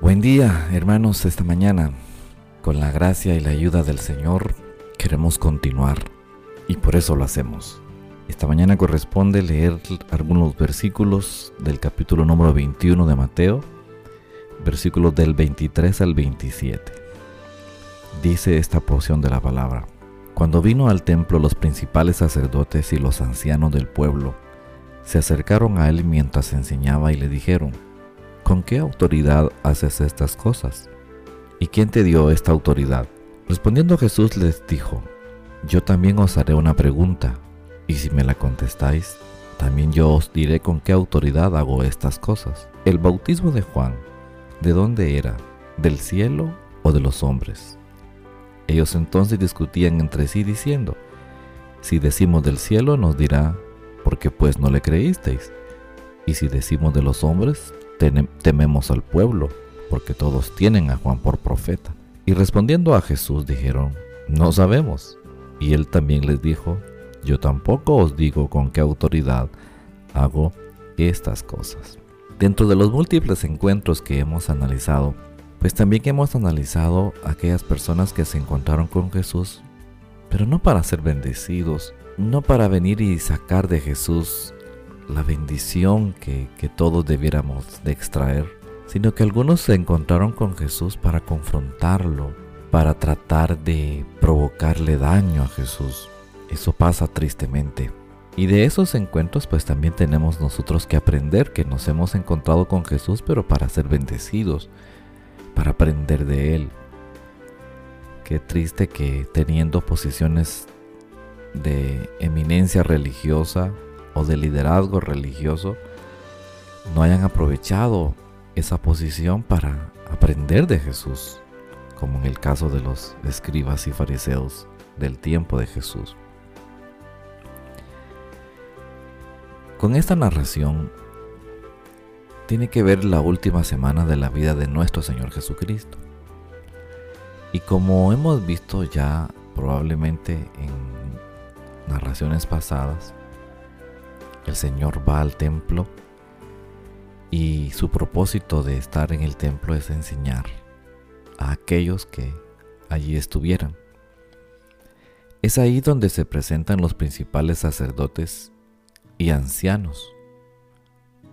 Buen día, hermanos, esta mañana. Con la gracia y la ayuda del Señor queremos continuar y por eso lo hacemos. Esta mañana corresponde leer algunos versículos del capítulo número 21 de Mateo, versículos del 23 al 27. Dice esta porción de la palabra. Cuando vino al templo los principales sacerdotes y los ancianos del pueblo, se acercaron a él mientras enseñaba y le dijeron, ¿con qué autoridad haces estas cosas? ¿Y quién te dio esta autoridad? Respondiendo Jesús les dijo, yo también os haré una pregunta, y si me la contestáis, también yo os diré con qué autoridad hago estas cosas. El bautismo de Juan, ¿de dónde era? ¿Del cielo o de los hombres? Ellos entonces discutían entre sí diciendo, si decimos del cielo nos dirá, porque pues no le creísteis, y si decimos de los hombres, tememos al pueblo, porque todos tienen a Juan por profeta. Y respondiendo a Jesús dijeron, no sabemos. Y él también les dijo, yo tampoco os digo con qué autoridad hago estas cosas. Dentro de los múltiples encuentros que hemos analizado, pues también hemos analizado aquellas personas que se encontraron con Jesús, pero no para ser bendecidos, no para venir y sacar de Jesús la bendición que, todos debiéramos de extraer, sino que algunos se encontraron con Jesús para confrontarlo, para tratar de provocarle daño a Jesús. Eso pasa tristemente. Y de esos encuentros pues también tenemos nosotros que aprender que nos hemos encontrado con Jesús pero para ser bendecidos, para aprender de Él. Qué triste que teniendo posiciones de eminencia religiosa, de liderazgo religioso no hayan aprovechado esa posición para aprender de Jesús, como en el caso de los escribas y fariseos del tiempo de Jesús. Con esta narración tiene que ver la última semana de la vida de nuestro Señor Jesucristo. Y como hemos visto ya probablemente en narraciones pasadas, el Señor va al templo y su propósito de estar en el templo es enseñar a aquellos que allí estuvieran. Es ahí donde se presentan los principales sacerdotes y ancianos.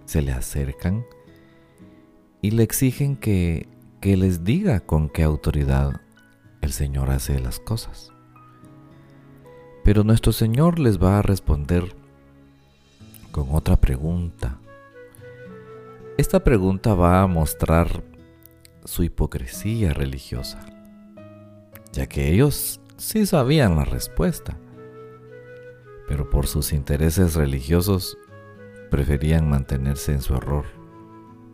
Se le acercan y le exigen que, que les diga con qué autoridad el Señor hace las cosas. Pero nuestro Señor les va a responder con otra pregunta. Esta pregunta va a mostrar su hipocresía religiosa, ya que ellos sí sabían la respuesta, pero por sus intereses religiosos preferían mantenerse en su error.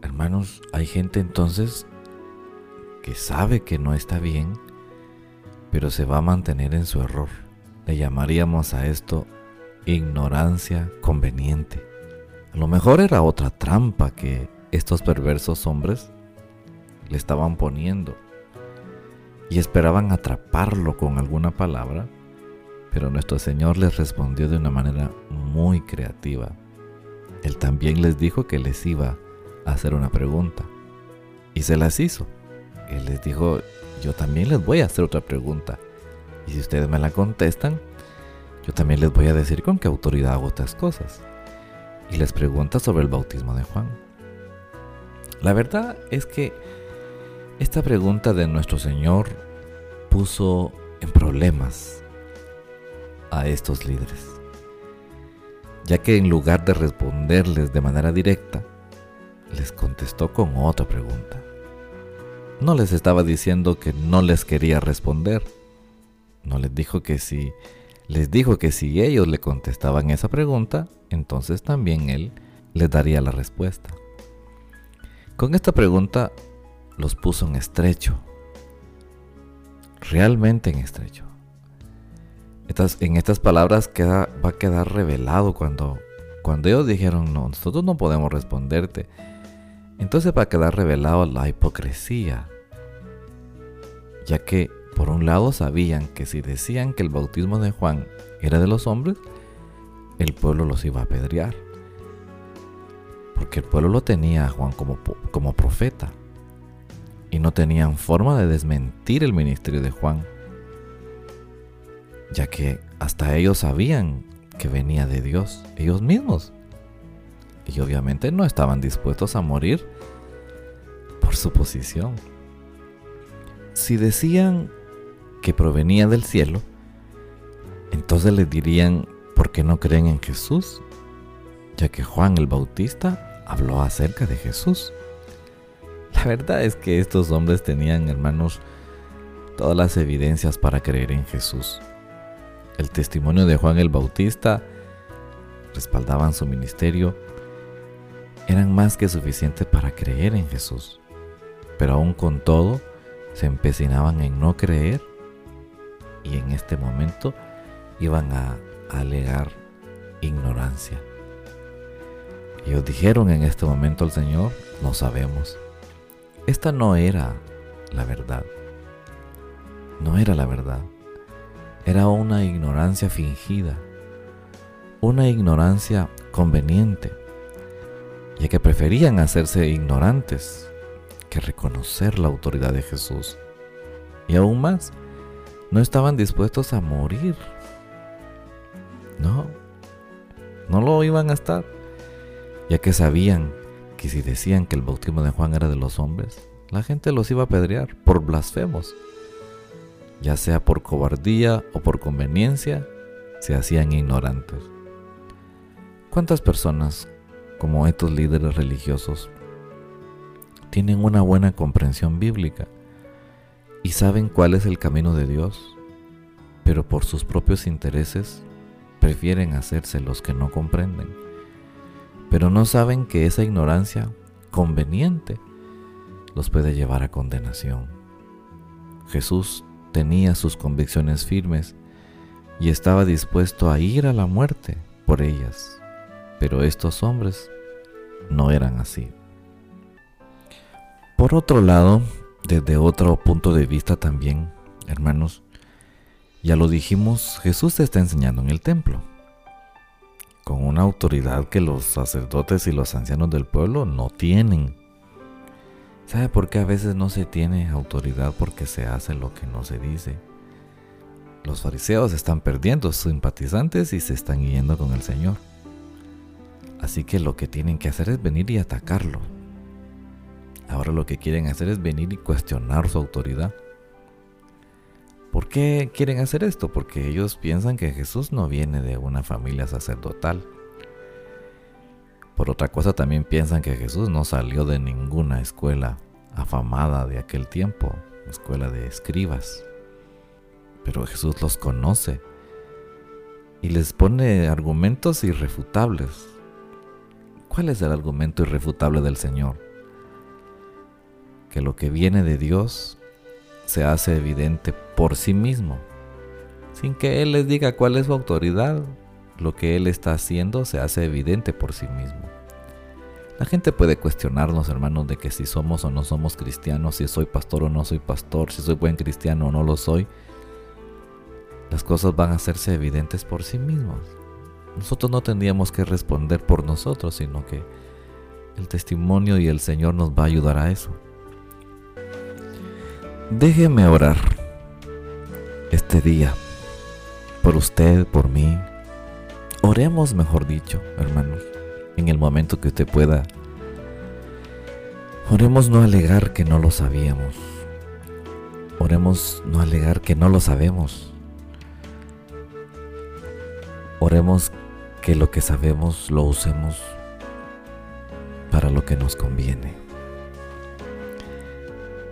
Hermanos, hay gente entonces que sabe que no está bien, pero se va a mantener en su error. Le llamaríamos a esto ignorancia conveniente. A lo mejor era otra trampa que estos perversos hombres le estaban poniendo y esperaban atraparlo con alguna palabra, pero nuestro Señor les respondió de una manera muy creativa. Él también les dijo que les iba a hacer una pregunta y se las hizo. Él les dijo, yo también les voy a hacer otra pregunta y si ustedes me la contestan, yo también les voy a decir con qué autoridad hago estas cosas. Y les pregunta sobre el bautismo de Juan. La verdad es que esta pregunta de nuestro Señor puso en problemas a estos líderes, ya que en lugar de responderles de manera directa, les contestó con otra pregunta. No les estaba diciendo que no les quería responder, no les dijo que si les dijo que si ellos le contestaban esa pregunta, entonces también él les daría la respuesta. Con esta pregunta los puso en estrecho, realmente en estrecho. en estas palabras queda, va a quedar revelado cuando, cuando ellos dijeron, no, nosotros no podemos responderte. Entonces va a quedar revelado la hipocresía, ya que por un lado sabían que si decían que el bautismo de Juan era de los hombres, el pueblo los iba a apedrear. Porque el pueblo lo tenía a Juan como, como profeta. y no tenían forma de desmentir el ministerio de Juan, ya que hasta ellos sabían que venía de Dios, ellos mismos. Y obviamente no estaban dispuestos a morir por su posición. Si decían que provenía del cielo, entonces les dirían, ¿por qué no creen en Jesús? Ya que Juan el Bautista habló acerca de Jesús. La verdad es que estos hombres tenían, hermanos, todas las evidencias para creer en Jesús. El testimonio de Juan el Bautista respaldaban su ministerio, eran más que suficientes para creer en Jesús. Pero aún con todo, se empecinaban en no creer y en este momento iban a, alegar ignorancia. Ellos dijeron en este momento al Señor, no sabemos. Esta no era la verdad. No era la verdad. Era una ignorancia fingida. Una ignorancia conveniente. Ya que preferían hacerse ignorantes que reconocer la autoridad de Jesús. Y aún más, no estaban dispuestos a morir. No, no lo iban a estar, ya que sabían que si decían que el bautismo de Juan era de los hombres, la gente los iba a apedrear por blasfemos. Ya sea por cobardía o por conveniencia, se hacían ignorantes. ¿Cuántas personas, como estos líderes religiosos, tienen una buena comprensión bíblica y saben cuál es el camino de Dios, pero por sus propios intereses prefieren hacerse los que no comprenden, pero no saben que esa ignorancia conveniente los puede llevar a condenación. Jesús tenía sus convicciones firmes y estaba dispuesto a ir a la muerte por ellas, pero estos hombres no eran así. Por otro lado, desde otro punto de vista también, hermanos, ya lo dijimos, Jesús está enseñando en el templo, con una autoridad que los sacerdotes y los ancianos del pueblo no tienen. ¿Sabe por qué a veces no se tiene autoridad? Porque se hace lo que no se dice. Los fariseos están perdiendo simpatizantes y se están yendo con el Señor. Así que lo que tienen que hacer es venir y atacarlo, Ahora lo que quieren hacer es venir y cuestionar su autoridad. ¿Por qué quieren hacer esto? Porque ellos piensan que Jesús no viene de una familia sacerdotal. Por otra cosa también piensan que Jesús no salió de ninguna escuela afamada de aquel tiempo, escuela de escribas. Pero Jesús los conoce y les pone argumentos irrefutables. ¿Cuál es el argumento irrefutable del Señor? Que lo que viene de Dios se hace evidente por sí mismo, sin que Él les diga cuál es su autoridad. Lo que Él está haciendo se hace evidente por sí mismo. La gente puede cuestionarnos, hermanos, de que si somos o no somos cristianos, si soy pastor o no soy pastor, si soy buen cristiano o no lo soy. Las cosas van a hacerse evidentes por sí mismos. Nosotros no tendríamos que responder por nosotros, sino que el testimonio y el Señor nos va a ayudar a eso. Déjeme orar este día por usted, por mí. Oremos, mejor dicho, hermanos, en el momento que usted pueda. Oremos no alegar que no lo sabíamos. Oremos no alegar que no lo sabemos. Oremos que lo que sabemos lo usemos para lo que nos conviene.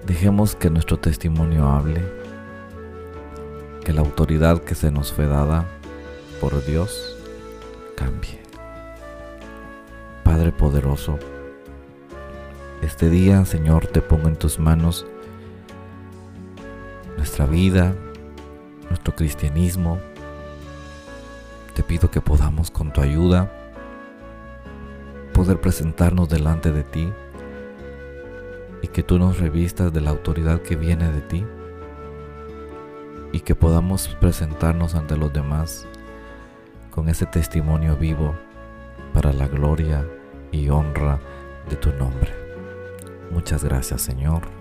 Dejemos que nuestro testimonio hable, que la autoridad que se nos fue dada por Dios cambie. Padre poderoso, este día, Señor, te pongo en tus manos nuestra vida, nuestro cristianismo. Te pido que podamos con tu ayuda poder presentarnos delante de ti y que tú nos revistas de la autoridad que viene de ti y que podamos presentarnos ante los demás con ese testimonio vivo para la gloria y honra de tu nombre. Muchas gracias Señor.